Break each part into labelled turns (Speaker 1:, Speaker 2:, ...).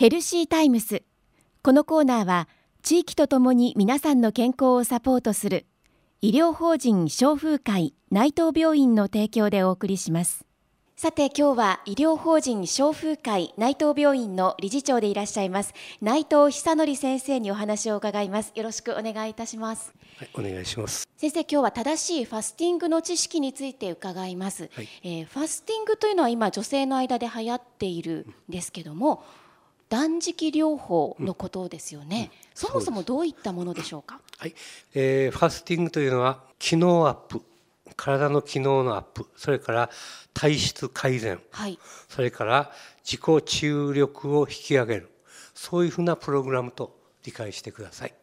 Speaker 1: ヘルシータイムス。このコーナーは地域とともに皆さんの健康をサポートする医療法人消風会内藤病院の提供でお送りします。さて今日は医療法人消風会内藤病院の理事長でいらっしゃいます。内藤久則先生にお話を伺います。よろしくお願いいたします。
Speaker 2: はい、お願いします。
Speaker 1: 先生今日は正しいファスティングの知識について伺います、
Speaker 2: はい。
Speaker 1: えーファスティングというのは今女性の間で流行っているんですけども断食療法のことですよね、そもそもどういったものでしょうか？
Speaker 2: はい、えーファスティングというのは機能アップ。体の機能のアップ。それから体質改善。
Speaker 1: はい。
Speaker 2: それから自己治癒力を引き上げる。そういうふうなプログラムと理解してください。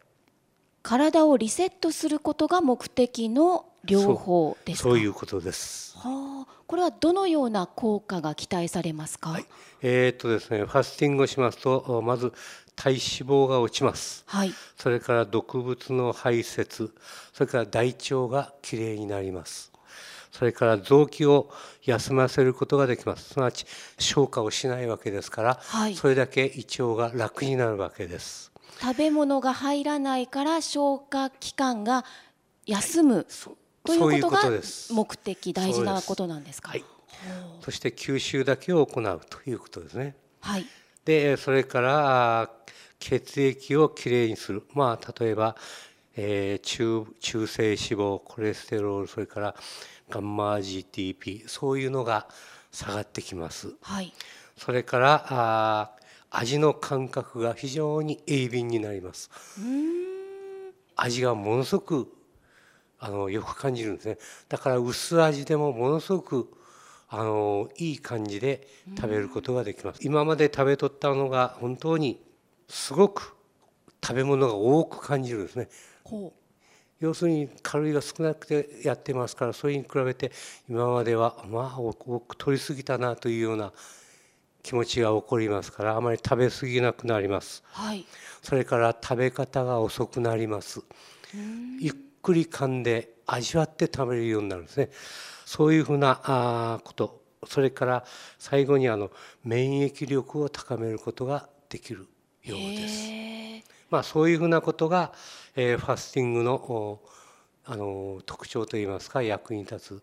Speaker 1: 体をリセットすることが目的の療法ですか？
Speaker 2: そういうことです。
Speaker 1: はあ、これはどのような効果が期待されますか？
Speaker 2: はい。えーっとですねファスティングをしますとまず体脂肪が落ちます。
Speaker 1: はい。
Speaker 2: それから毒物の排泄。それから大腸がきれいになります。それから臓器を休ませることができます。すなわち消化をしないわけですから、
Speaker 1: はい。
Speaker 2: それだけ胃腸が楽になるわけです。
Speaker 1: 食べ物が入らないから消化器官が休む。
Speaker 2: そ
Speaker 1: という
Speaker 2: そういうこ
Speaker 1: ことが
Speaker 2: とです
Speaker 1: 目的大事なことなんですか？
Speaker 2: はい。そして吸収だけを行うということですね。
Speaker 1: はい。
Speaker 2: でそれからあ血液をきれいにする。まあ例えば、えー中中性脂肪コレステロールそれからガンマ GTP そういうのが下がってきます。
Speaker 1: はい。
Speaker 2: それからあ味の感覚が非常に鋭敏になります。
Speaker 1: うーん。
Speaker 2: 味がものすごくあのよく感じるんですね。だから薄味でもものすごくあのいい感じで食べることができます。今まで食べとったのが本当にすごく食べ物が多く感じるんですね。
Speaker 1: ほ
Speaker 2: 要するにカロリーが少なくてやってますからそれに比べて今まではまあ多く取りすぎたなというような気持ちが起こりますからあまり食べ過ぎなくなります。
Speaker 1: うはい。
Speaker 2: それから食べ方が遅くなります。ゆっくり噛んで味わって食べれるようになるんですね。そういうふうなあーこと。それから最後にあの免疫力を高めることができるようです。まあそういうふうなことが、えーファスティングのおあの特徴といいますか役に立つ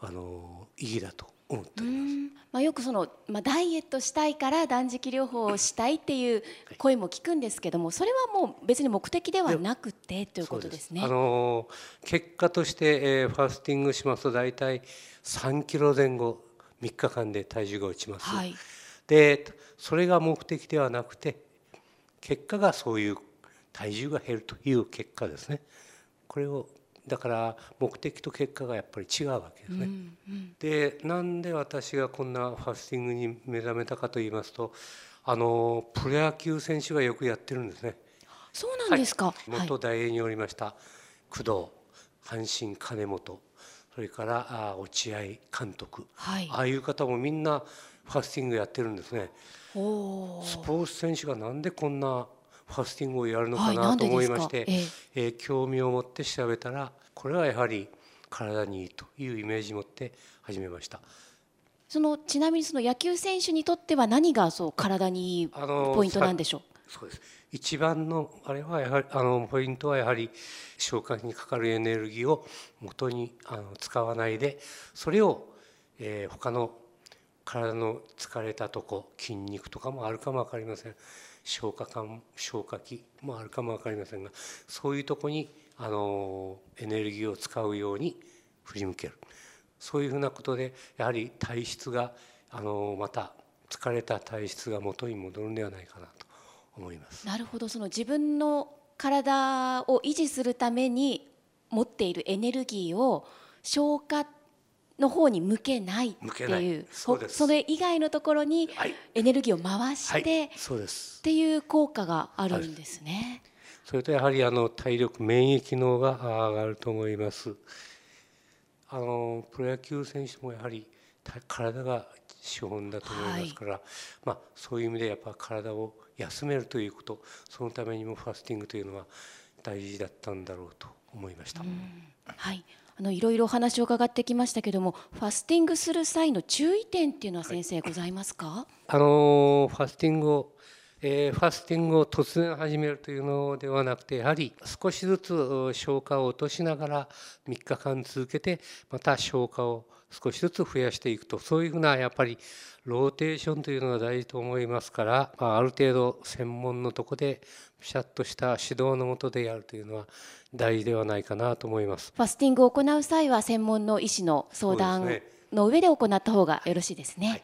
Speaker 2: あの意義だと思っております。
Speaker 1: まあ、よくその、まあ、ダイエットしたいから断食療法をしたいっていう声も聞くんですけどもそれはもう別に目的ではなくてということですね。
Speaker 2: あの結果として、えーファスティングしますと大体3キロ前後3日間で体重が落ちます。
Speaker 1: はい
Speaker 2: でそれが目的ではなくて結果がそういう体重が減るという結果ですね。これをだから目的と結果がやっぱり違うわけですね。
Speaker 1: うんうん
Speaker 2: でなんで私がこんなファスティングに目覚めたかと言いますとあのプロ野球選手がよくやってるんですね。
Speaker 1: そうなんですか。はい
Speaker 2: 元大英におりました工藤阪神金本それからあ落合監督
Speaker 1: はい
Speaker 2: ああいう方もみんなファスティングやってるんですね。スポーツ選手がなんでこんなファスティングをやるのかなんと思いまして、
Speaker 1: ええ
Speaker 2: えー興味を持って調べたらこれはやはり体にいいというイメージを持って始めました。
Speaker 1: そのちなみにその野球選手にとっては何がそう体にいいポイントなんでしょう？
Speaker 2: そうです一番のあれはやはりあのポイントはやはり消化にかかるエネルギーを元にあの使わないでそれを、えー他の体の疲れたとこ筋肉とかもあるかも分かりません消化管消化器もあるかも分かりませんがそういうとこにあのエネルギーを使うように振り向けるそういうふうなことでやはり体質があのまた疲れた体質が元に戻るんではないかなと思います。
Speaker 1: なるほどその自分の体を維持するために持っているエネルギーを消化の方に向けないって
Speaker 2: い
Speaker 1: い。うそれ以外のところに
Speaker 2: はい。
Speaker 1: エネルギーを回して、
Speaker 2: はい、そうです。
Speaker 1: っ。ていう効果があるんですね。
Speaker 2: それとやはりあの体力免疫機能が上がると思います。あのプロ野球選手もやはりた体が資本だと思いますから、まあそういう意味でやっぱ体を休めるということ、そのためにもファスティングというのは大事だったんだろうと思いました。
Speaker 1: はい、あのいろいろお話を伺ってきましたけども、ファスティングする際の注意点っていうのは先生ございますか？
Speaker 2: あのファスティングをえー、ファスティングを突然始めるというのではなくてやはり少しずつ消化を落としながら3日間続けてまた消化を少しずつ増やしていくとそういうふうなやっぱりローテーションというのが大事と思いますから、まあ、ある程度専門のとこでピシャッとした指導のもとでやるというのは大事ではないかなと思います。
Speaker 1: ファスティングを行う際は専門の医師の相談の上で行った方がよろしいですね。はい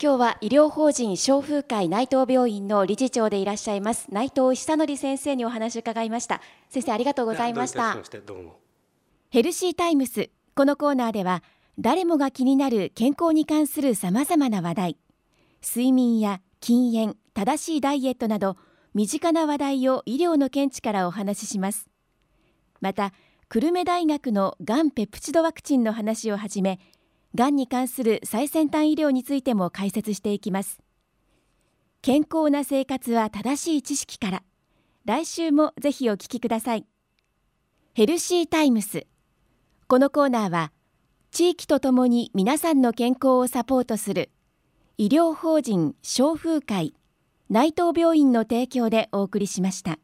Speaker 1: 今日は医療法人消風会内藤病院の理事長でいらっしゃいます内藤久則先生にお話を伺いました。先生ありがとうございました。ヘルシータイムス。このコーナーでは誰もが気になる健康に関するさまざまな話題。睡眠や禁煙正しいダイエットなど身近な話題を医療の見地からお話しします。また久留米大学のがんペプチドワクチンの話をはじめがんに関する最先端医療についても解説していきます。健康な生活は正しい知識から。来週もぜひお聞きください。ヘルシータイムス。このコーナーは地域とともに皆さんの健康をサポートする医療法人消風会内藤病院の提供でお送りしました。